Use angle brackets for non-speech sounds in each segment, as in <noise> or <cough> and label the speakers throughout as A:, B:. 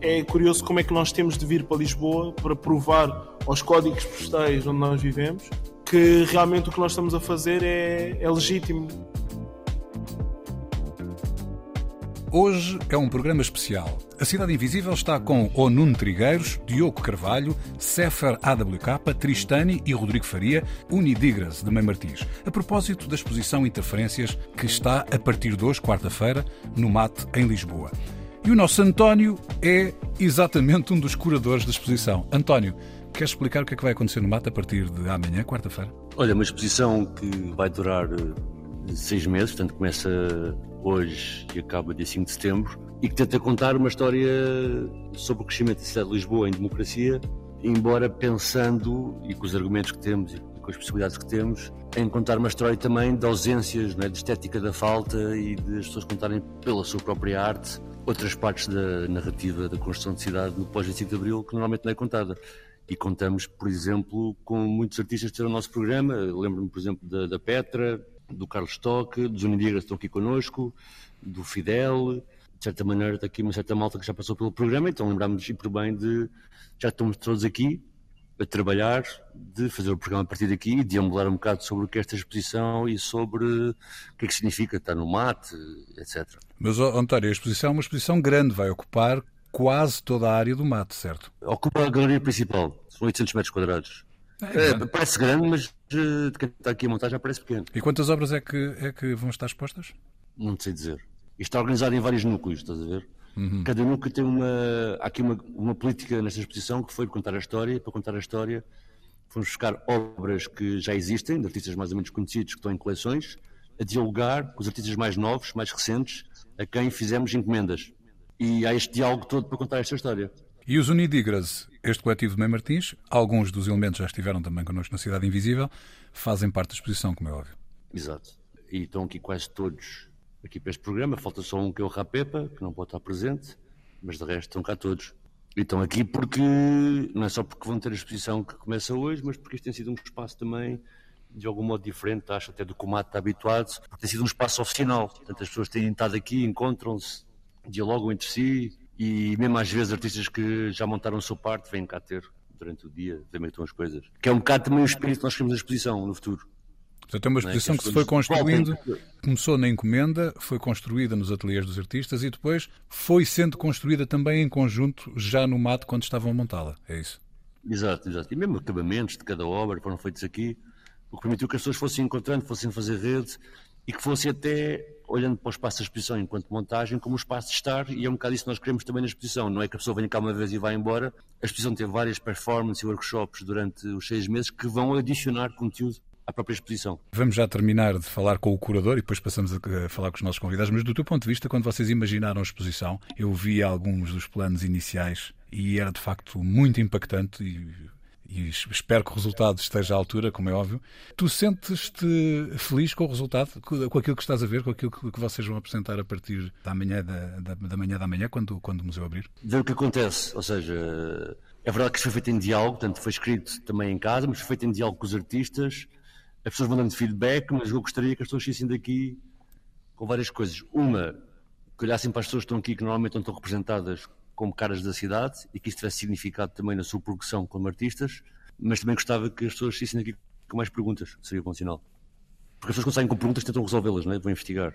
A: É curioso como é que nós temos de vir para Lisboa para provar aos códigos postais onde nós vivemos que realmente o que nós estamos a fazer é, é legítimo.
B: Hoje é um programa especial. A Cidade Invisível está com o Nuno Trigueiros, Diogo Carvalho, Sefer AWK, Tristani e Rodrigo Faria, Unidigras de Mãe Martins, a propósito da exposição Interferências que está a partir de hoje, quarta-feira, no MAT, em Lisboa. E o nosso António é exatamente um dos curadores da exposição. António, queres explicar o que é que vai acontecer no MAT a partir de amanhã, quarta-feira?
C: Olha, uma exposição que vai durar eh, seis meses, portanto começa hoje e acaba dia 5 de setembro, e que tenta contar uma história sobre o crescimento da cidade de Lisboa em democracia, embora pensando, e com os argumentos que temos e com as possibilidades que temos, em contar uma história também de ausências, é? de estética da falta e de as pessoas contarem pela sua própria arte outras partes da narrativa da construção de cidade no pós-25 de Abril que normalmente não é contada. E contamos, por exemplo, com muitos artistas que estão no nosso programa. Lembro-me, por exemplo, da, da Petra, do Carlos Stock, dos Unidigas que estão aqui connosco, do Fidel. De certa maneira, está aqui uma certa malta que já passou pelo programa, então lembramos-nos por bem de. Já estamos todos aqui a trabalhar, de fazer o programa a partir daqui, de deambular um bocado sobre o que é esta exposição e sobre o que é que significa estar no mate, etc.
B: Mas, António, a exposição é uma exposição grande, vai ocupar quase toda a área do mate, certo?
C: Ocupa a galeria principal, são 800 metros quadrados. É, é, parece grande, mas de quem está aqui a montar já parece pequeno.
B: E quantas obras é que, é que vão estar expostas?
C: Não sei dizer. Isto está organizado em vários núcleos, estás a ver? Uhum. Cada núcleo tem uma. Há aqui uma, uma política nesta exposição que foi contar a história. Para contar a história, fomos buscar obras que já existem, de artistas mais ou menos conhecidos que estão em coleções, a dialogar com os artistas mais novos, mais recentes, a quem fizemos encomendas. E há este diálogo todo para contar esta história.
B: E os Unidigras, este coletivo de Mãe Martins, alguns dos elementos já estiveram também connosco na Cidade Invisível, fazem parte da exposição, como é óbvio.
C: Exato. E estão aqui quase todos aqui para este programa. Falta só um que é o Rapepa, que não pode estar presente, mas de resto estão cá todos. E estão aqui porque, não é só porque vão ter a exposição que começa hoje, mas porque isto tem sido um espaço também de algum modo diferente, acho até do que o Mato está habituado, porque tem sido um espaço oficinal. Portanto, as pessoas têm estado aqui, encontram-se, dialogam entre si e mesmo às vezes artistas que já montaram a sua parte vêm cá ter durante o dia, é estão as coisas. Que é um bocado também o espírito que nós queremos da exposição no futuro.
B: Portanto, é uma exposição é? que, que se foi construindo, começou na encomenda, foi construída nos ateliês dos artistas e depois foi sendo construída também em conjunto, já no mato, quando estavam a montá-la. É isso?
C: Exato, exato. E mesmo acabamentos de cada obra foram feitos aqui, o que permitiu que as pessoas fossem encontrando, fossem fazer rede e que fossem até olhando para o espaço da exposição enquanto montagem como um espaço de estar e é um bocado isso que nós queremos também na exposição. Não é que a pessoa venha cá uma vez e vá embora. A exposição tem várias performances e workshops durante os seis meses que vão adicionar conteúdo à própria exposição.
B: Vamos já terminar de falar com o curador e depois passamos a falar com os nossos convidados, mas do teu ponto de vista, quando vocês imaginaram a exposição, eu vi alguns dos planos iniciais e era de facto muito impactante e, e espero que o resultado esteja à altura, como é óbvio. Tu sentes-te feliz com o resultado, com aquilo que estás a ver, com aquilo que vocês vão apresentar a partir da manhã da, da, da manhã da manhã, quando, quando o museu abrir?
C: Ver o que acontece, ou seja, é verdade que isto foi feito em diálogo, portanto foi escrito também em casa, mas foi feito em diálogo com os artistas, as pessoas vão dando feedback, mas eu gostaria que as pessoas saíssem daqui com várias coisas. Uma, que olhassem para as pessoas que estão aqui, que normalmente não estão representadas como caras da cidade, e que isso tivesse significado também na sua progressão como artistas, mas também gostava que as pessoas saíssem daqui com mais perguntas, seria bom sinal. Porque as pessoas quando saem com perguntas tentam resolvê-las, não é? Vão investigar.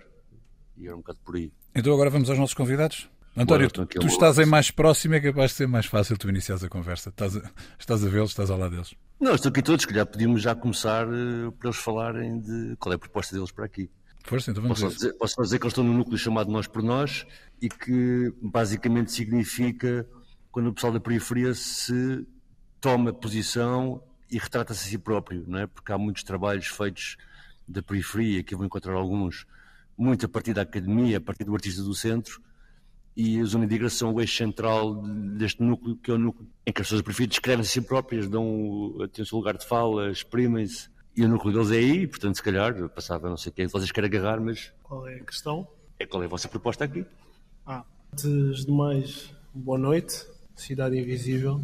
C: E era um bocado por aí.
B: Então agora vamos aos nossos convidados? António, tu, tu estás em mais próximo, é capaz de ser mais fácil tu iniciares a conversa. Estás a, estás a vê-los, estás ao lado deles.
C: Não, estou aqui todos, que já podíamos já começar uh, para eles falarem de qual é a proposta deles para aqui.
B: Força, então vamos
C: posso, dizer, posso dizer que eles estão num núcleo chamado Nós por Nós e que basicamente significa quando o pessoal da periferia se toma posição e retrata-se a si próprio, não é? Porque há muitos trabalhos feitos da periferia, que eu vou encontrar alguns, muito a partir da academia, a partir do artista do centro, e as Unidigras são o eixo central deste núcleo, que é o núcleo em que as pessoas preferem descrevem se a si próprias, dão, têm o seu lugar de fala, exprimem-se, e o núcleo deles é aí, portanto, se calhar, passava, não sei o que é vocês querem agarrar, mas...
A: Qual é a questão?
C: É qual é a vossa proposta aqui?
A: Ah, antes de mais, boa noite, Cidade Invisível.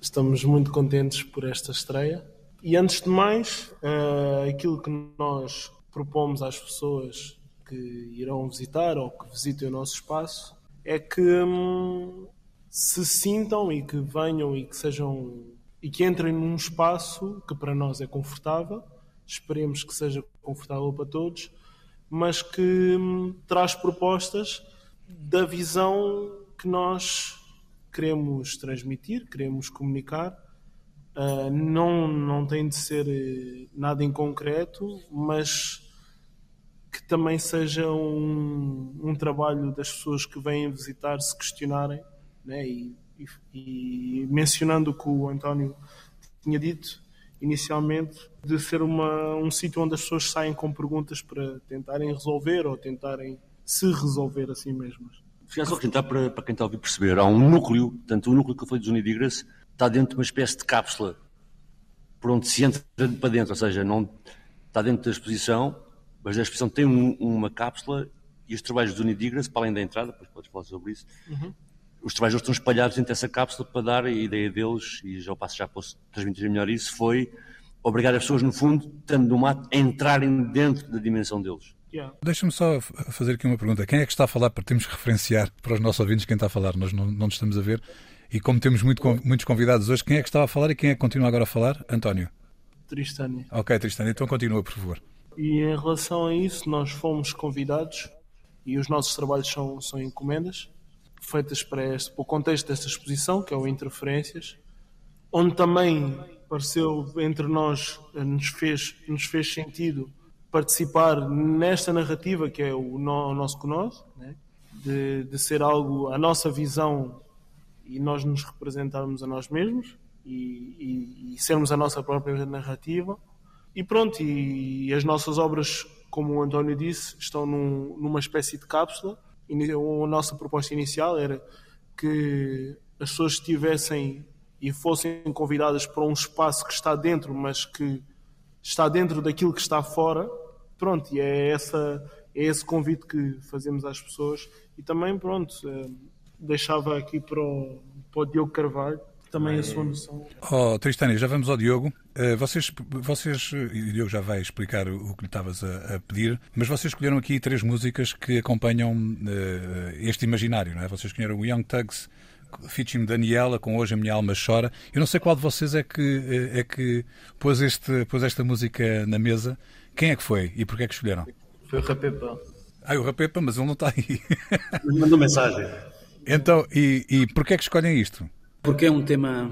A: Estamos muito contentes por esta estreia. E antes de mais, uh, aquilo que nós propomos às pessoas que irão visitar ou que visitem o nosso espaço é que hum, se sintam e que venham e que sejam e que entrem num espaço que para nós é confortável, esperemos que seja confortável para todos, mas que hum, traz propostas da visão que nós queremos transmitir, queremos comunicar. Uh, não, não tem de ser eh, nada em concreto, mas que também seja um, um trabalho das pessoas que vêm visitar se questionarem né? e, e, e mencionando o que o António tinha dito inicialmente de ser uma, um sítio onde as pessoas saem com perguntas para tentarem resolver ou tentarem se resolver a si mesmas.
C: Já só tentar para, para quem está a ouvir perceber, há um núcleo, portanto o núcleo que eu falei dos Unidigras está dentro de uma espécie de cápsula por onde se entra para dentro, ou seja, não está dentro da exposição, mas a exposição tem um, uma cápsula e os trabalhos do Unidigras, para além da entrada, depois podes falar sobre isso, uhum. os trabalhos estão espalhados dentro dessa cápsula para dar a ideia deles, e já o passo já posso transmitir melhor isso, foi obrigar as pessoas, no fundo, estando no mato, a entrarem dentro da dimensão deles.
B: Yeah. Deixa-me só fazer aqui uma pergunta. Quem é que está a falar? Para termos que referenciar para os nossos ouvintes quem está a falar. Nós não, não nos estamos a ver. E como temos muito, muitos convidados hoje, quem é que estava a falar e quem é que continua agora a falar? António.
A: Tristânia.
B: Ok, Tristânia. Então continua, por favor.
A: E em relação a isso, nós fomos convidados e os nossos trabalhos são, são encomendas feitas para, este, para o contexto desta exposição, que é o Interferências, onde também pareceu entre nós, nos fez, nos fez sentido participar nesta narrativa que é o, no, o nosso conosco, né? de, de ser algo, a nossa visão e nós nos representarmos a nós mesmos e, e, e sermos a nossa própria narrativa e pronto, e as nossas obras, como o António disse, estão num, numa espécie de cápsula. E a nossa proposta inicial era que as pessoas estivessem e fossem convidadas para um espaço que está dentro, mas que está dentro daquilo que está fora. Pronto, e é, essa, é esse convite que fazemos às pessoas. E também, pronto, eh, deixava aqui para o, para o Diogo Carvalho também a sua noção.
B: Oh, Tristânia, já vamos ao Diogo. Uh, vocês, vocês, e o Diogo já vai explicar o, que lhe estavas a, a, pedir, mas vocês escolheram aqui três músicas que acompanham uh, este imaginário, não é? Vocês escolheram o Young Tugs, featuring Daniela, com Hoje a Minha Alma Chora. Eu não sei qual de vocês é que, eh, é que pôs, este, pôs esta música na mesa. Quem é que foi e porquê é que escolheram?
A: Foi o Rapepa.
B: Ah, o Rapepa, mas ele não está aí.
C: Mandou mensagem.
B: Então, e, e porquê é que escolhem isto?
D: Porque é um tema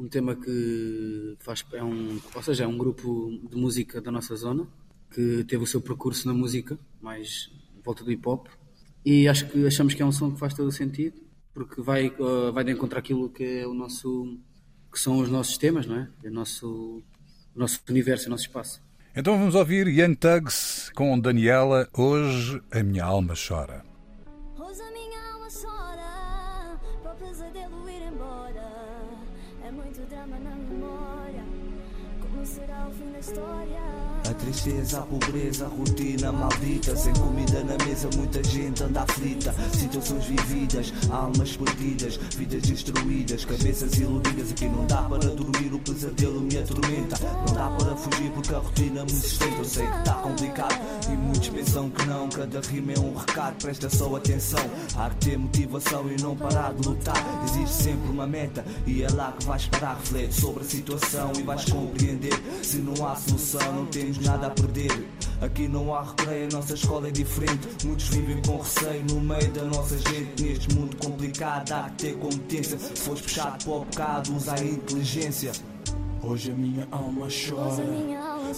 D: um tema que faz é um, ou seja, é um grupo de música da nossa zona que teve o seu percurso na música, mais volta do hip hop, e acho que achamos que é um som que faz todo o sentido, porque vai uh, vai de encontrar aquilo que é o nosso que são os nossos temas, não é? O nosso o nosso universo, o nosso espaço.
B: Então vamos ouvir Young Tugs com Daniela. Hoje a minha alma chora.
E: A tristeza, a pobreza, a rotina maldita. Sem comida na mesa, muita gente anda aflita. Situações vividas, almas perdidas Vidas destruídas, cabeças iludidas. Aqui não dá para dormir, o pesadelo me atormenta. Não dá para fugir porque a rotina me sustenta. Eu sei que tá complicado e muitos pensam que não. Cada rima é um recado, presta só atenção. Há que motivação e não parar de lutar. Existe sempre uma meta e é lá que vais parar. Reflete sobre a situação e vais compreender. Se não há solução, não temos nada a perder. Aqui não há recreio, a nossa escola é diferente. Muitos vivem com receio no meio da nossa gente. Neste mundo complicado, há que ter competência. Se fores puxado para o bocado, usa a inteligência. Hoje a minha alma chora,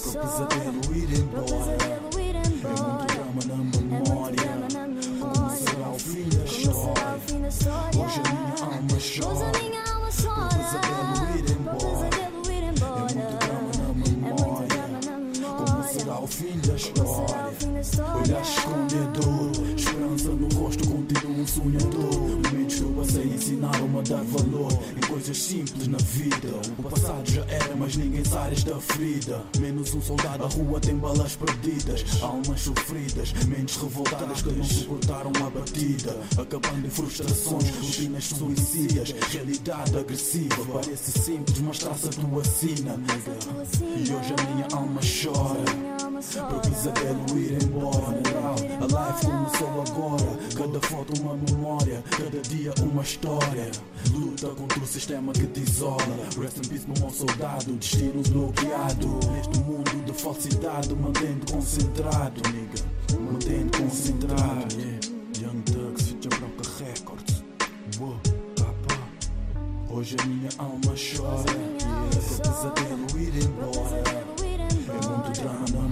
E: pro pesadelo ir embora. É muito drama na memória, como será o fim da história. Olhar escondedor, esperança no rosto, continua um sonhador. Momentos que eu passei ensinaram-me a dar valor em coisas simples na vida. O passado já era, mas ninguém sai desta ferida. Menos um soldado, a rua tem balas perdidas, almas sofridas, mentes revoltadas que não suportaram a batida. Acabando em frustrações, rotinas suicidas, realidade agressiva. Parece simples, mas traça a tua sina, nega. E hoje a minha alma chora. Pro pesadelo ir embora. A life começou agora. Cada foto uma memória, cada dia uma história. Luta contra o sistema que te isola. Rest in peace, meu soldado. Destino bloqueado. Neste mundo de falsidade, mantendo concentrado, nigga. Mantendo concentrado. Yeah. Young Thugs, Future Bronca Records. Whoa, papa. Hoje a minha alma chora. Yeah. Pesadelo ir embora. É muito drama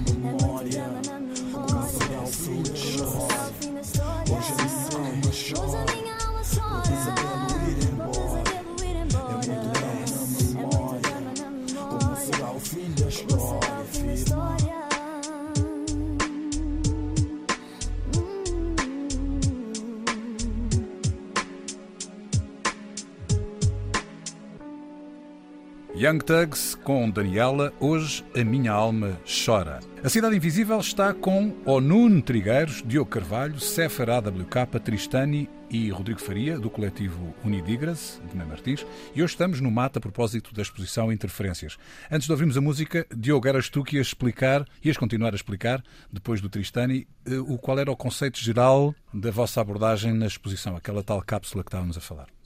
B: Young Tugs com Daniela, hoje a minha alma chora. A Cidade Invisível está com Onun Trigueiros, Diogo Carvalho, Sefer AWK, Tristani e Rodrigo Faria, do coletivo Unidigras, de Mãe Martins, e hoje estamos no mata a propósito da exposição Interferências. Antes de ouvirmos a música, Diogo, eras tu que ias explicar, ias continuar a explicar, depois do Tristani, eh, o qual era o conceito geral da vossa abordagem na exposição, aquela tal cápsula que estávamos a falar.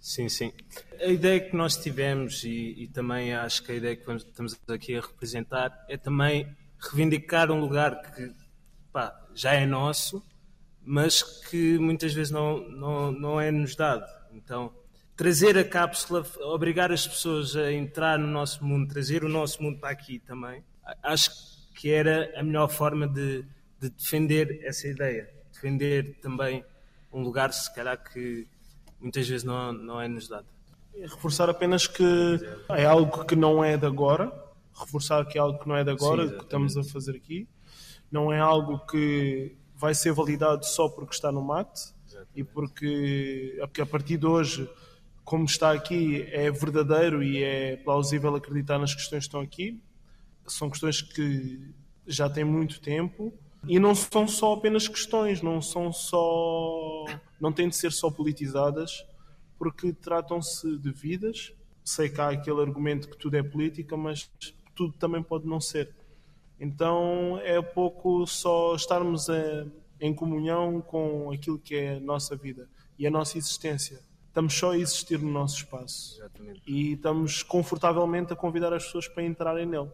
A: Sim, sim. A ideia que nós tivemos, e, e também acho que a ideia que estamos aqui a representar, é também reivindicar um lugar que pá, já é nosso, mas que muitas vezes não, não, não é nos dado. Então, trazer a cápsula, obrigar as pessoas a entrar no nosso mundo, trazer o nosso mundo para aqui também, acho que era a melhor forma de, de defender essa ideia. Defender também um lugar, se calhar, que muitas vezes não, não é nos dado. Reforçar apenas que é algo que não é de agora, reforçar que é algo que não é de agora,
C: Sim,
A: que estamos a fazer aqui, não é algo que vai ser validado só porque está no mate e porque, porque a partir de hoje, como está aqui, é verdadeiro e é plausível acreditar nas questões que estão aqui. São questões que já têm muito tempo e não são só apenas questões, não são só. não têm de ser só politizadas, porque tratam-se de vidas. Sei que há aquele argumento que tudo é política, mas tudo também pode não ser. Então é pouco só estarmos a- em comunhão com aquilo que é a nossa vida e a nossa existência. Estamos só a existir no nosso espaço
C: Exatamente.
A: e estamos confortavelmente a convidar as pessoas para entrarem nele.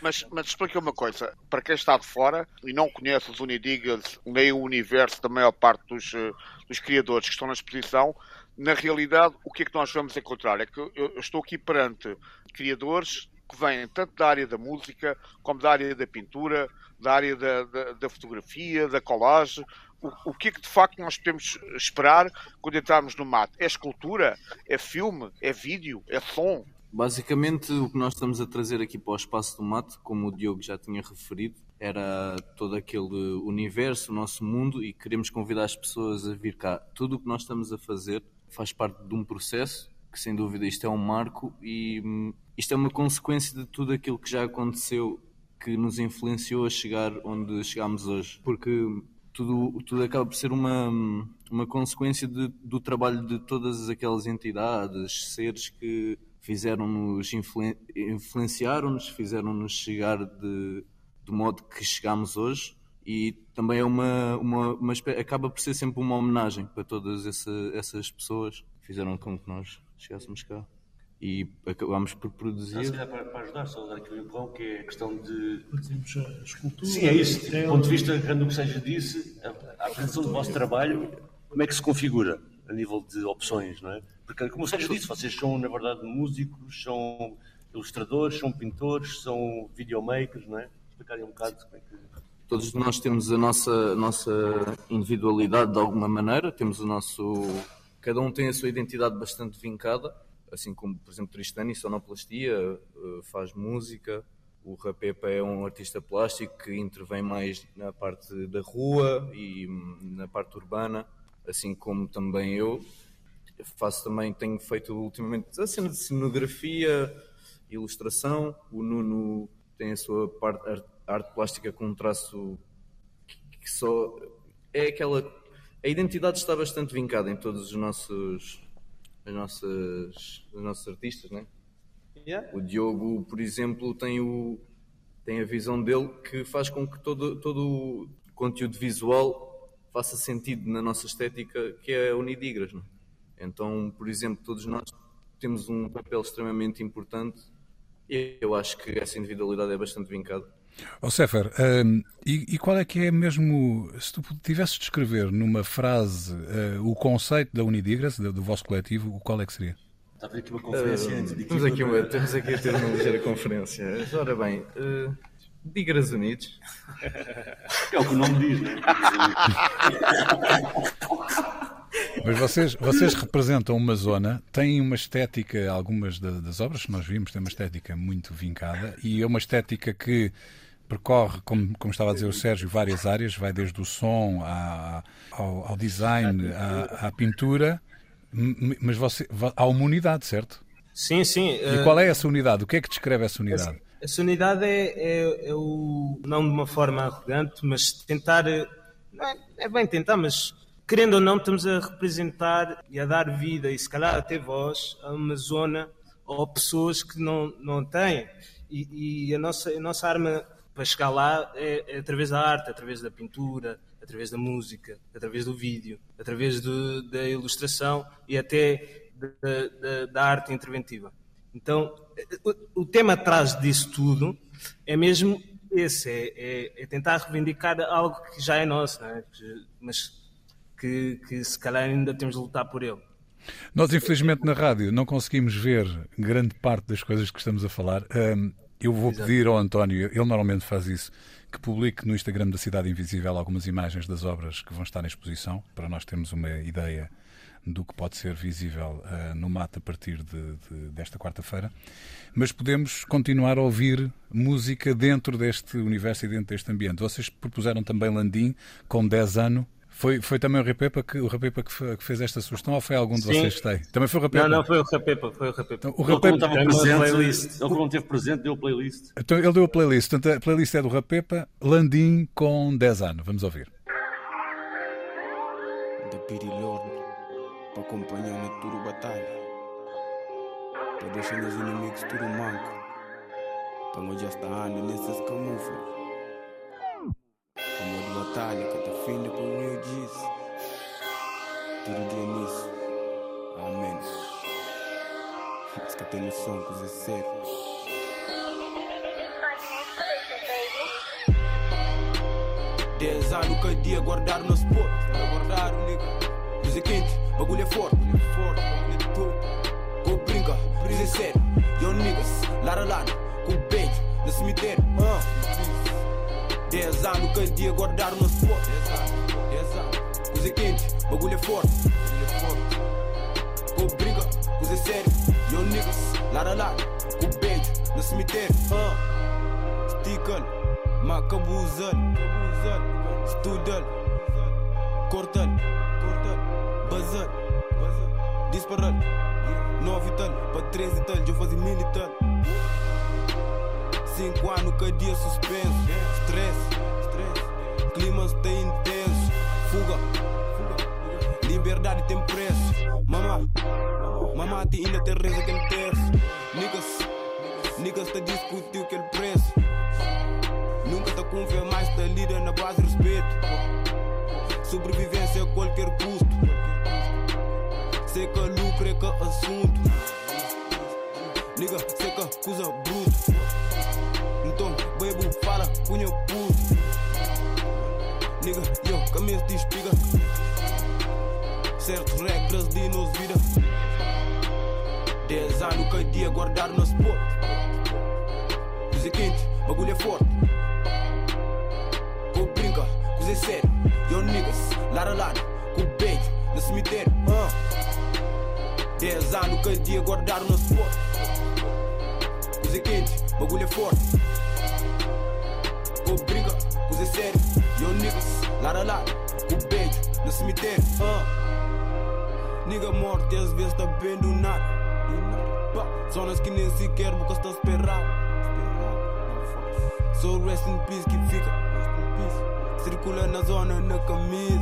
F: Mas, mas explica uma coisa, para quem está de fora e não conhece os Unidigas, nem o universo da maior parte dos, eh, dos criadores que estão na exposição, na realidade, o que é que nós vamos encontrar? É que eu, estou aqui perante criadores que vêm tanto da área da música, como da área da pintura, da área da, da, da fotografia, da colagem. O, o que é que de facto nós podemos esperar quando entrarmos no mato? É escultura? É filme? É vídeo? É som?
G: Basicamente, o que nós estamos a trazer aqui para o Espaço do Mato, como o Diogo já tinha referido, era todo aquele universo, o nosso mundo, e queremos convidar as pessoas a vir cá. Tudo o que nós estamos a fazer faz parte de um processo, que sem dúvida isto é um marco, e hum, isto é uma consequência de tudo aquilo que já aconteceu, que nos influenciou a chegar onde chegámos hoje. Porque tudo, tudo acaba por ser uma, uma consequência de- do trabalho de todas aquelas entidades, seres que fizeram-nos, influen- influenciaram-nos, fizeram-nos chegar de, do modo que chegámos hoje e também é uma, uma, uma acaba por ser sempre uma homenagem para todas essa- essas pessoas que fizeram com que nós chegássemos cá e acabámos por
C: Se
G: produzir.
C: calhar para, para ajudar, só dar aqui um empurrão, que é a questão de.
A: Exemplo, a escultura.
C: Sim, é isso. Do ponto de vista, grande o que seja disse, a, a apresentação do vosso trabalho, como é que se configura a nível de opções, não é? Porque, como o Sérgio disse, vocês são, na verdade, músicos, são ilustradores, são pintores, são videomakers, não é? Explicarem um bocado como é que.
G: Todos nós temos a nossa, nossa individualidade de alguma maneira, temos o nosso. Cada um tem a sua identidade bastante vincada, assim como, por exemplo, Tristani, sonoplastia, eh, faz música, O Rapepa é um artista plástico que intervém mais na parte da rua e hum, na parte urbana, assim como também eu. Faço também, tenho feito ultimamente a cena de cenografia, ilustração. O Nuno tem a sua parte arte, arte plástica com um traço que, que só é aquela a identidade está bastante vincada em todos os nossos as nossas os nossos artistas, né?
H: Yeah.
G: O Diogo, por exemplo, tem o tem a visão dele que faz com que todo todo o conteúdo visual faça sentido na nossa estética, que é a Unidigras, não? Então, por exemplo, todos nós temos um papel extremamente importante e eu acho que essa individualidade é bastante vincada.
B: Ó Sefer, hum, e, e qual é que é mesmo, se tu tivesses de descrever numa frase uh, o conceito da Unidigras, do, do vosso coletivo, qual é que seria?
C: Está a ver aqui uma conferência antes de
G: Temos aqui, uma, temos aqui a ter uma ligeira conferência. Ora bem, uh, Digras Unidos.
C: É o que o nome diz, não é? <laughs>
B: Mas vocês, vocês representam uma zona, têm uma estética, algumas da- das obras que nós vimos têm uma estética muito vincada e é uma estética que percorre, como, como estava a dizer o Sérgio, várias áreas, vai desde o som à- ao, ao design, à, à pintura, mas você, há uma unidade, certo?
H: Sim, sim.
B: E qual é essa unidade? O que é que descreve essa unidade?
H: Essa unidade é, é, é o. Não de uma forma arrogante, mas tentar. eh, Não é, é bem tentar, mas querendo ou não, estamos a representar e a dar vida e se calhar até voz a uma zona ou pessoas que não, não têm. E, e a, nossa, a nossa arma para chegar lá é, é através da arte, através da pintura, através da música, através do vídeo, através do- da ilustração e até da, da- da arte interventiva. Então, o, tema atrás disso tudo é mesmo esse, é, é- é tentar reivindicar algo que já é nosso, é? Mas que, que se calhar ainda temos de lutar por ele.
B: Nós, infelizmente, na rádio não conseguimos ver grande parte das coisas que estamos a falar. Eu vou pedir ao António, ele normalmente faz isso, que publique no Instagram da Cidade Invisível algumas imagens das obras que vão estar na exposição, para nós termos uma ideia do que pode ser visível ah, no mato a partir de- de- desta quarta-feira. Mas podemos continuar a ouvir música dentro deste universo e dentro deste ambiente. Vocês propuseram também Landim, com 10 anos. Foi, foi também o Rapepa que, o Rapepa que, que fez esta sugestão ou foi algum de
H: Sim.
B: vocês que tem? Também foi o Rapepa?
H: Não, não, foi o Rapepa, foi o Rapepa.
B: Então, o
C: Ele como
B: Rapepa,
H: uma
C: presente,
H: playlist.
C: ele como esteve presente, deu playlist.
B: então ele deu a playlist. Portanto, a playlist é do Rapepa, Landim com 10 anos. Vamos ouvir.
I: da Piri Lord para acompanhar na tudo batalha para deixar os inimigos tudo manco para não já estar andando nessas camuflas como de batalha que te fim para o Rio diz. Tudo dia nisso amém. Tem noção que é sério Dez anos cada dia guardar no spot Guardar o nigga Música quente, bagulho é forte Forte, bagulho é top Go brinca, brisa é sério Yo niggas, lara lara Com beijo, no cemitério. Uh. Dez anos cada dia guardar no spot Dez anos Música quente, bagulho é forte. Bagulho é brinca, coisa é sério. Yo niggas, lara lara Com o beijo, no cemitério. Uh. Stickle, macabuzal Studal, cortal, bazar, disparar, nove e tal, para três e tal, já fazia mil tal. Cinco anos, cada dia suspenso, stress, clima está intenso, fuga, liberdade tem preço, mamá, mamá tem ainda tem reza aquele terço, niggas, niggas tá discutiu aquele preço. Nunca tá com fé, mas tá lida na base respeito. Sobrevivência a qualquer custo. Sei que lucro é que assunto. Liga, sei que coisa bruto. Então, bebo, fala, cunha puto. Liga, yo, caminho de espiga. Certas regras de nos vida. Dez anos cada dia guardar no spot. Coisa quente, bagulho é forte. Go brinca, coisa é sério. Yo niggas, lara lara, com beijo no cemitério. Uh. Dez anos cada dia guardar no spot. Coisa quente, bagulho é forte. Com brinca, coisa séria. Yo niggas, lado a lado, com o beijo no cemitério. Uh. Nigga morte às vezes tá bem do nada. Pá, Zonas que nem sequer boca está esperado. Sou rest in peace que fica. Circula na zona na camisa.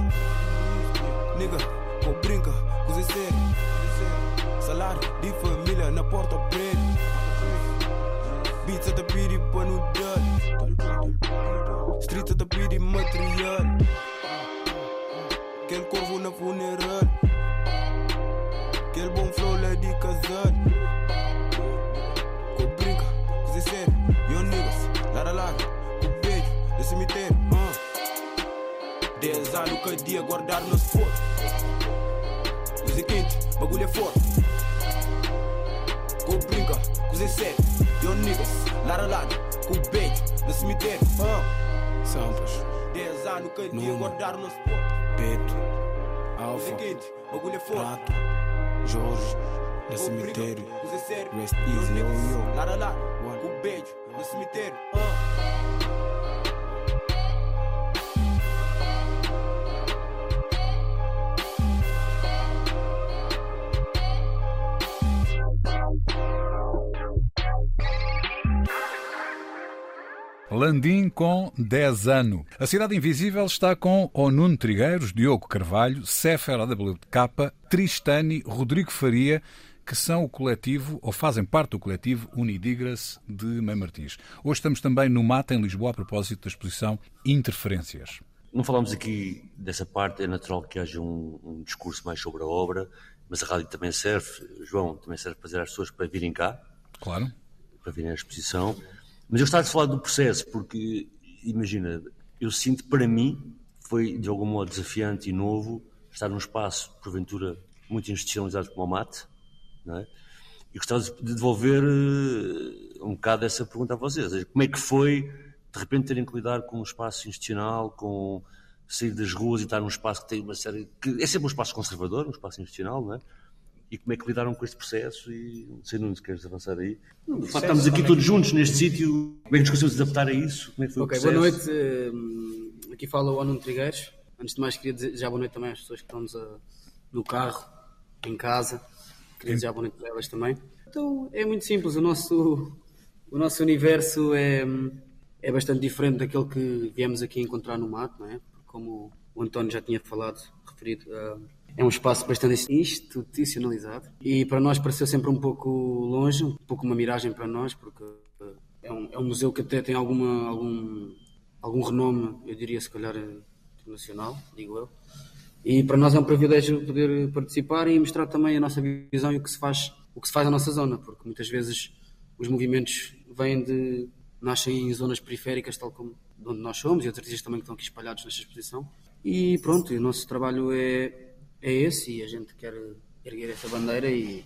I: Nigga, com brinca, coisa séria. Salário de família na porta preta. Te pedir material. Aquele corvo na funeral. Aquele bom flow lá de casal. Com brinca, coisa séria. Yo niggas, lado a lado. Com beijo, no cemitério. Uh. 10 anos cada dia guardar nos fotos. Coisa quente, bagulho é forte. Com brinca, coisa séria. Yo niggas, lado a lado. Com beijo, no cemitério. Uh.
J: Sampas,
I: 10 anos cada dia
J: Nuno.
I: guardar nos fotos.
J: Beto, Alfa,
I: bagulho é forte.
J: Prato, Jorge, no
I: Com
J: cemitério. Rest easy, yo, yo.
I: lado a lado. Com beijo, no cemitério. Uh.
B: Landim com 10 anos. A Cidade Invisível está com o Nuno Trigueiros, Diogo Carvalho, Sefer AWK, Tristani, Rodrigo Faria, que são o coletivo, ou fazem parte do coletivo Unidigras de Mãe Martins. Hoje estamos também no Mata, em Lisboa, a propósito da exposição Interferências.
C: Não falamos aqui dessa parte, é natural que haja um, um discurso mais sobre a obra, mas a rádio também serve, João, também serve para dizer às pessoas para virem cá,
B: Claro.
C: para virem à exposição. Mas eu estava a falar do processo, porque, imagina, eu sinto para mim, foi de algum modo desafiante e novo, estar num espaço, porventura, muito institucionalizado como o mate, não é? E gostava de devolver eh, um bocado essa pergunta a vocês. Como é que foi, de repente, terem que lidar com um espaço institucional, com sair das ruas e estar num espaço que tem uma série. que é sempre um espaço conservador, um espaço institucional, não é? E como é que lidaram com este processo? E não sei, Nuno, se queres avançar aí. De facto, estamos aqui todos juntos neste sítio. Como é que nos conseguimos adaptar a isso? Como é que foi
D: Ok,
C: o
D: boa noite. hum, Aqui fala o Nuno Trigueiros. Antes de mais, queria dizer já boa noite também às pessoas que estão no carro, em casa. Queria dizer boa noite para elas também. Então, é muito simples. O nosso, o nosso universo é, é bastante diferente daquele que viemos aqui encontrar no mato, não é? Como o António já tinha falado, referido, ah, é um espaço bastante institucionalizado. E para nós pareceu sempre um pouco longe, um pouco uma miragem para nós, porque ah, é um, é um museu que até tem alguma, algum, algum renome, eu diria se calhar eh, internacional, digo eu. E para nós é um privilégio poder participar e mostrar também a nossa visão e o que se faz, o que se faz na nossa zona, porque muitas vezes os movimentos vêm de nascem em zonas periféricas, tal como de onde nós somos, e outros artistas também que estão aqui espalhados nesta exposição. E pronto, o nosso trabalho é, é esse, e a gente quer erguer essa bandeira e,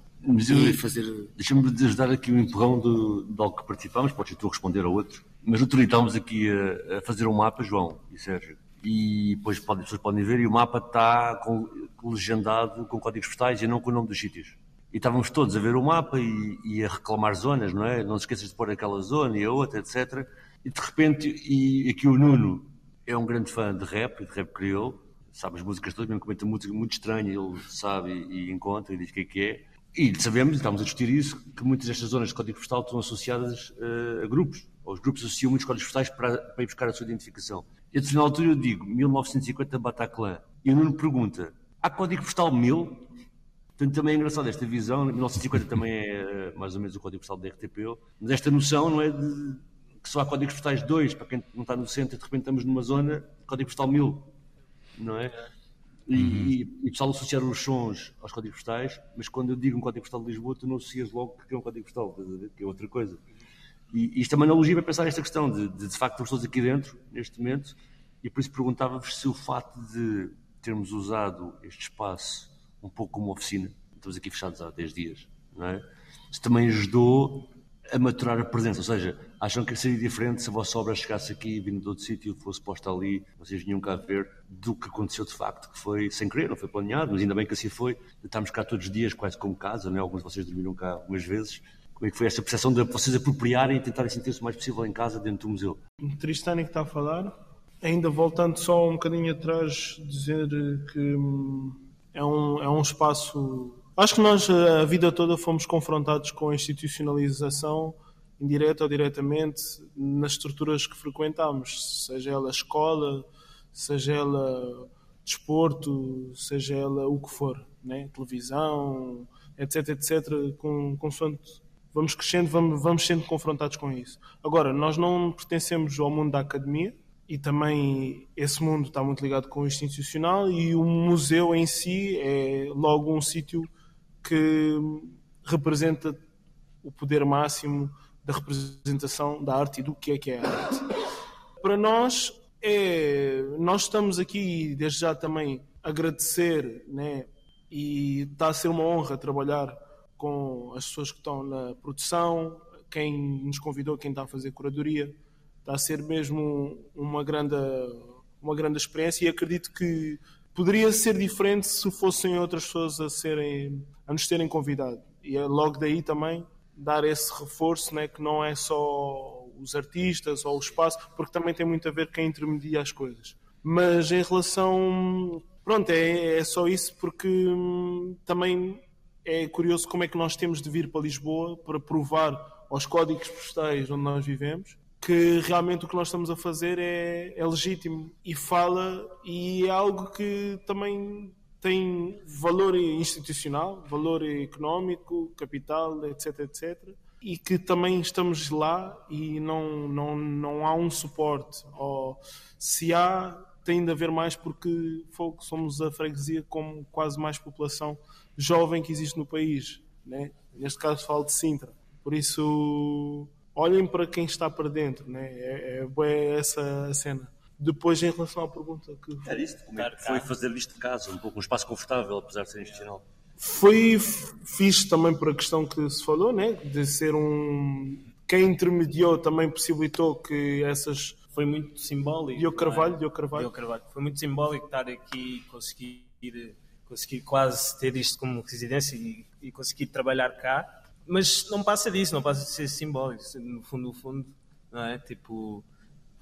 C: eu-
D: e fazer.
C: Deixa-me ajudar aqui o empurrão do, de algo que participámos, podes tu responder a outro. Mas no estávamos aqui a, a fazer um mapa, João e Sérgio, e depois pode, as pessoas podem ver, e o mapa está com, legendado com códigos postais e não com o nome dos sítios. E estávamos todos a ver o mapa e, e a reclamar zonas, não é? Não se esqueças de pôr aquela zona e a outra, etc. E de repente, e aqui o Nuno é um grande fã de rap e de rap crioulo, sabe as músicas todas, mesmo que comenta música muito estranha, ele sabe e, encontra e diz o que é que é. E sabemos, estamos a discutir isso, que muitas destas zonas de código postal estão associadas eh, a grupos. Ou os grupos associam muitos códigos postais para, para ir buscar a sua identificação. E a determinada altura eu digo 1950 Bataclan. E o Nuno pergunta: há código postal 1000? Portanto, também é engraçado esta visão. 1950 também é eh, mais ou menos o código postal da RTPO. Mas esta noção não é de que só há códigos postais 2 para quem não está no centro e de repente estamos numa zona código postal 1000. Não é? E, e, e o pessoal associar os sons aos códigos postais, mas quando eu digo um código postal de Lisboa, tu não associas logo que é um código postal, que é outra coisa. E isto é uma analogia para pensar esta questão de, de, de facto, estamos todos aqui dentro, neste momento, e por isso perguntava-vos se o facto de termos usado este espaço um pouco como oficina, estamos aqui fechados há 10 dias, não é? Se também ajudou a maturar a presença, ou seja, acham que seria diferente se a vossa obra chegasse aqui, vindo de outro sítio, fosse posta ali, vocês vinham cá ver, do que aconteceu de facto, que foi sem querer, não foi planeado, mas ainda bem que assim foi. Estamos cá todos os dias, quase como casa, né? alguns de vocês dormiram cá algumas vezes, Como é que foi esta percepção de vocês apropriarem e tentarem sentir-se o mais possível em casa dentro do museu?
A: Tristânia que está a falar, ainda voltando só um bocadinho atrás, dizer que hum, é um, é um espaço. Acho que nós a vida toda fomos confrontados com a institucionalização, indireta ou diretamente, nas estruturas que frequentámos, seja ela escola, seja ela desporto, seja ela o que for, né? televisão, etc, etc, com, consoante vamos crescendo, vamos, vamos sendo confrontados com isso. Agora, nós não pertencemos ao mundo da academia e também esse mundo está muito ligado com o institucional e o museu em si é logo um sítio que representa o poder máximo da representação da arte e do que é que é a arte. Para nós, é, nós estamos aqui desde já também agradecer né, e está a ser uma honra trabalhar com as pessoas que estão na produção, quem nos convidou, quem está a fazer curadoria. Está a ser mesmo uma grande, uma grande experiência e acredito que poderia ser diferente se fossem outras pessoas a, serem, a nos terem convidado. E é logo daí também dar esse reforço, né, que não é só os artistas ou o espaço, porque também tem muito a ver quem intermedia as coisas. Mas em relação. Pronto, é, é só isso, porque hum, também é curioso como é que nós temos de vir para Lisboa para provar aos códigos postais onde nós vivemos que realmente o que nós estamos a fazer é, é legítimo e fala e é algo que também tem valor institucional, valor económico, capital, etc, etc. E que também estamos lá e não, não, não há um suporte. Ou se há, tem de haver mais porque somos a freguesia com quase mais população jovem que existe no país. Né? Neste caso falo de Sintra. Por isso, olhem para quem está para dentro. Né? É, é, é essa a cena. Depois, em relação à pergunta que.
C: Era isto? Como é que foi fazer isto de casa? Um pouco um espaço confortável, apesar de ser institucional?
A: Foi fixe também por a questão que se falou, né? de ser um. Quem intermediou também possibilitou que essas.
H: Foi muito simbólico.
A: Diogo Carvalho, é? Diogo Carvalho.
H: Diogo Carvalho. Foi muito simbólico estar aqui e conseguir consegui quase ter isto como residência e, e conseguir trabalhar cá. Mas não passa disso, não passa de ser simbólico. No fundo, no fundo, não é? Tipo,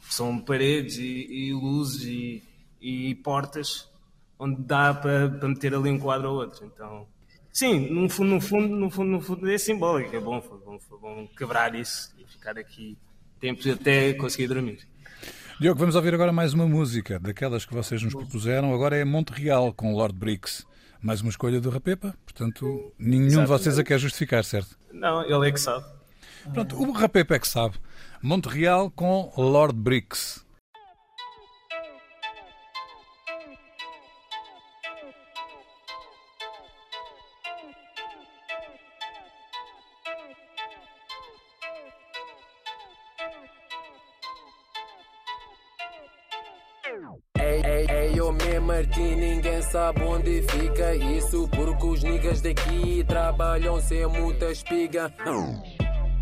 H: são paredes e, e luzes e, e, portas onde dá para, meter ali um quadro ou outro. Então, sim, no fundo, no fundo, no fundo, no fundo é simbólico. É bom, foi bom, foi bom quebrar isso e ficar aqui tempos até conseguir dormir.
B: Diogo, vamos ouvir agora mais uma música, daquelas que vocês nos propuseram. Agora é Monte Real, com Lord Bricks. Mais uma escolha do Rapepa, portanto, nenhum Exato. de vocês a quer justificar, certo?
H: Não, ele é que sabe.
B: Pronto, o Rapepa é que sabe. Monte Real com Lord Bricks.
K: Martim, ninguém sabe onde fica isso. Porque os niggas daqui trabalham sem muita espiga.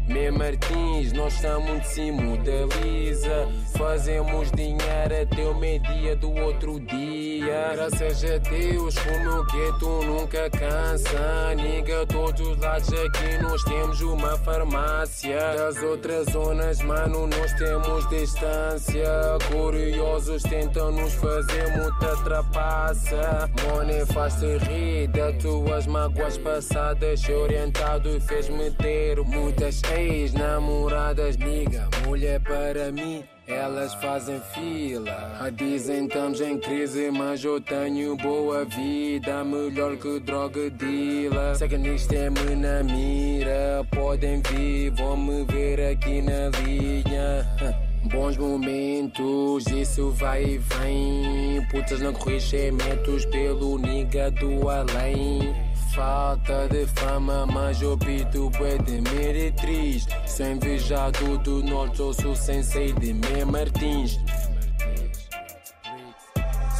K: Me Martins, nós estamos de cima da Lisa. Fazemos dinheiro até o meio-dia do outro dia. Graças a Deus, o meu gueto nunca cansa. Niga, todos os lados aqui nós temos uma farmácia. Das outras zonas, mano, nós temos distância. Curiosos tentam nos fazer muita trapaça. Money faz-te rir das tuas mágoas passadas. Orientado fez-me ter muitas ex-namoradas, liga, mulher para mim. Elas fazem fila, dizem estamos em crise, mas eu tenho boa vida, melhor que droga dealer. Sei que nisto é-me na mira, podem vir, vão me ver aqui na linha. <laughs> Bons momentos, isso vai e vem. Putas não corrigimentos pelo niga do além falta de fama, mas eu pito bué de meretriz. Sem invejado do norte, eu sou sensei de me Martins.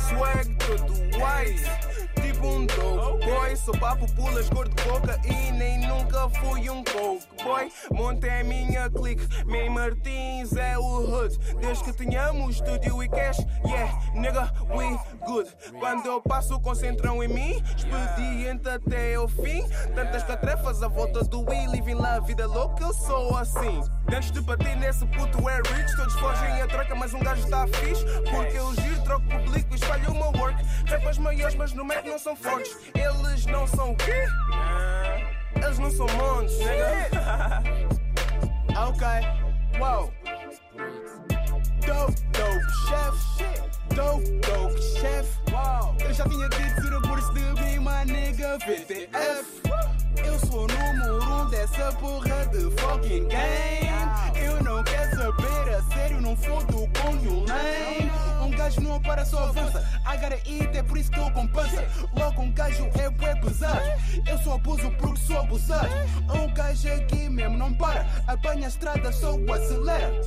L: Swag todo white, boy. Sou papo, pulas, cor de e nem nunca fui um coke boy. Montei a minha clique, May Martins é o hood. Desde que tenhamos estúdio e cash, yeah, nigga, we good. Quando eu passo, concentram em mim, expediente até o fim. Tantas catrefas à volta do Will, living lá, vida louca, eu sou assim. Antes de bater nesse puto é rich, todos fogem a troca, mas um gajo tá fixe. Porque eu giro, troco público e espalho o meu work. Rappers maiores, mas no Mac não são fortes. Eles não são o quê? Eles não são montes, nigga. <laughs> ok, wow. Dope, dope, chef. Dope, dope, chef. Wow. Eu já tinha dito ser o curso de mim, my nigga, VTF. Eu sou o número um dessa porra de fucking game. Sério, não fodo com you lame. Um gajo não para só avança. I gotta eat, é por isso que eu compensa. Logo um gajo é bué pesado. Eu só abuso porque sou abusado. Um gajo aqui mesmo não para. Apanha a estrada, só acelera.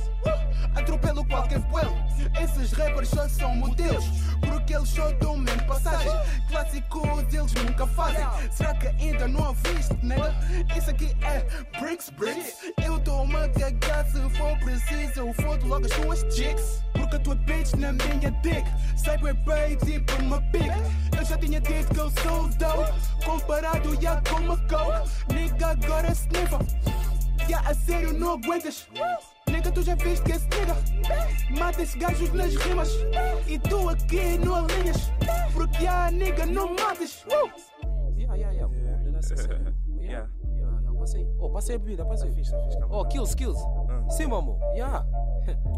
L: Atropelo qualquer vuelo. Esses rappers só são modelos. Porque eles só dão mesmo passagem. Clássicos eles nunca fazem. Será que ainda não ouviste, nega? Isso aqui é bricks, bricks. Eu dou uma cagada se for preciso. Eu fodo logo as tuas chicks. Porque a tua bitch na minha dick. Sai bué bem tipo uma pig. Eu já tinha dito que eu sou dope. Comparado já com uma coke. Nigga agora sniffa. Já a sério não aguentas. Nigga, tu já viste que esse nigga mata esses gajos nas rimas. E tu aqui não alinhas. Porque a nigga não matas.
M: Yeah, yeah. yeah. Passei. Oh, passei a bebida, passei.
L: Fiz, fiz,
M: oh, kills, kills.
L: Uh.
M: Sim, mamo. Yeah.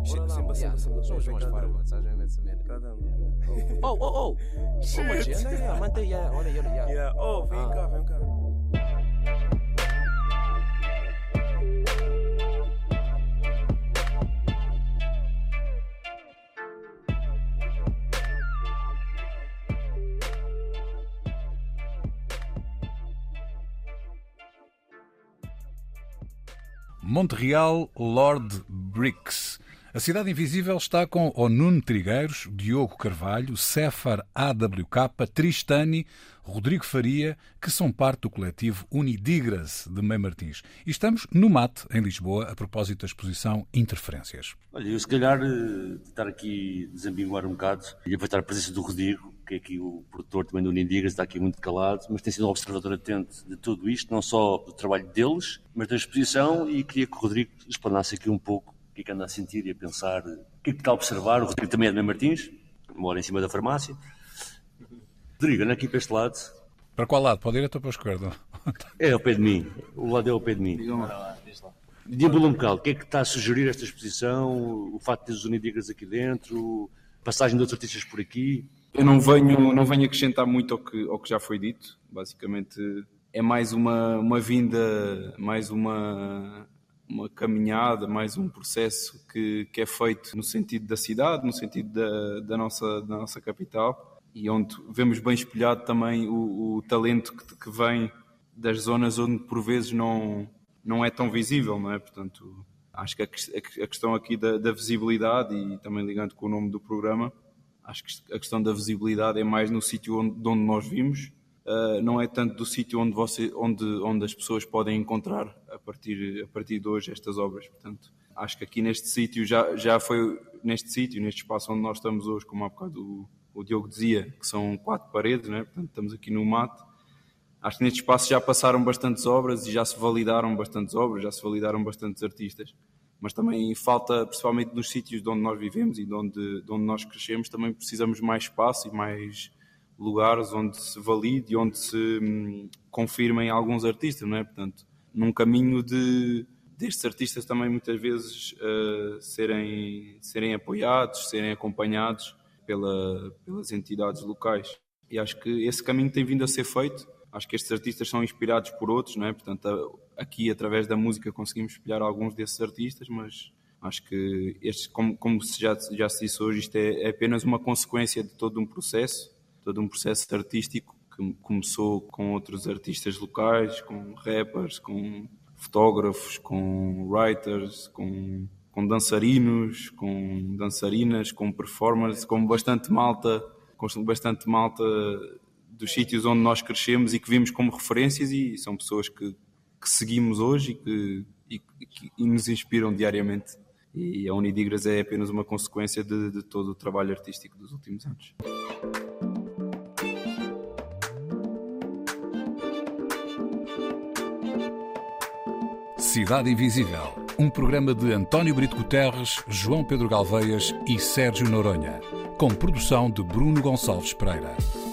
L: Simba, simba, simba.
M: Somos mais farmas, sabes mesmo essa merda.
L: Cada um.
M: Oh, oh, oh.
L: Shit.
M: Oh, mas yeah, yeah. Olha, olha, yeah.
L: Yeah. Oh, vem
M: Ah.
L: cá, vem cá.
B: Montreal Lord Bricks. A Cidade Invisível está com o Nuno Trigueiros, Diogo Carvalho, Cefar AWK, Tristani, Rodrigo Faria, que são parte do coletivo Unidigras de Mãe Martins. E estamos no MAT, em Lisboa, a propósito da exposição Interferências.
C: Olha, eu se calhar eh, estar aqui desambinguar um bocado e aproveitar a presença do Rodrigo, que é aqui o produtor também do Nindigas, está aqui muito calado, mas tem sido um observador atento de tudo isto, não só do trabalho deles, mas da exposição, e queria que o Rodrigo explanasse aqui um pouco o que é que anda a sentir e a pensar, o que é que está a observar. O Rodrigo também é de Mãe Martins, mora em cima da farmácia. Rodrigo, anda aqui para este lado.
B: Para qual lado? Para a direita ou para a esquerda?
C: É ao pé de mim, o lado é ao pé de mim. Deambula um bocado, o que é que está a sugerir esta exposição? O facto de ter os Unidigras aqui dentro, passagem de outros artistas por aqui?
N: Eu não venho, não venho acrescentar muito ao que, ao que já foi dito. Basicamente, é mais uma, uma vinda, mais uma, uma caminhada, mais um processo que, que é feito no sentido da cidade, no sentido da, da, nossa, da nossa capital e onde vemos bem espelhado também o, o talento que, que vem das zonas onde por vezes não, não é tão visível, não é? Portanto, acho que a, a questão aqui da, da visibilidade e também ligando com o nome do programa, acho que a questão da visibilidade é mais no sítio onde, de onde nós vimos, uh, não é tanto do sítio onde, você, onde, onde as pessoas podem encontrar a partir, a partir de hoje estas obras. Portanto, acho que aqui neste sítio já, já foi neste sítio, neste espaço onde nós estamos hoje, como há bocado o, o Diogo dizia, que são quatro paredes, né? portanto estamos aqui no mato. Acho que neste espaço já passaram bastantes obras e já se validaram bastantes obras, já se validaram bastantes artistas mas também falta, principalmente nos sítios de onde nós vivemos e de onde, de onde nós crescemos, também precisamos mais espaço e mais lugares onde se valide e onde se hum, confirmem alguns artistas, não é? Portanto, num caminho de destes artistas também muitas vezes uh, serem, serem apoiados, serem acompanhados pela, pelas entidades locais. E acho que esse caminho tem vindo a ser feito. Acho que estes artistas são inspirados por outros, não é? Portanto, aqui através da música conseguimos espelhar alguns desses artistas, mas acho que este, como, como já, já se disse hoje, isto é, é, apenas uma consequência de todo um processo, todo um processo artístico que começou com outros artistas locais, com rappers, com fotógrafos, com writers, com, com dançarinos, com dançarinas, com performers, com bastante malta, com bastante malta dos sítios onde nós crescemos e que vimos como referências e são pessoas que, que seguimos hoje e que, e, que, e nos inspiram diariamente. E a Unidigras é apenas uma consequência de, de todo o trabalho artístico dos últimos anos.
B: Cidade Invisível, um programa de António Brito Guterres, João Pedro Galveias e Sérgio Noronha, com produção de Bruno Gonçalves Pereira.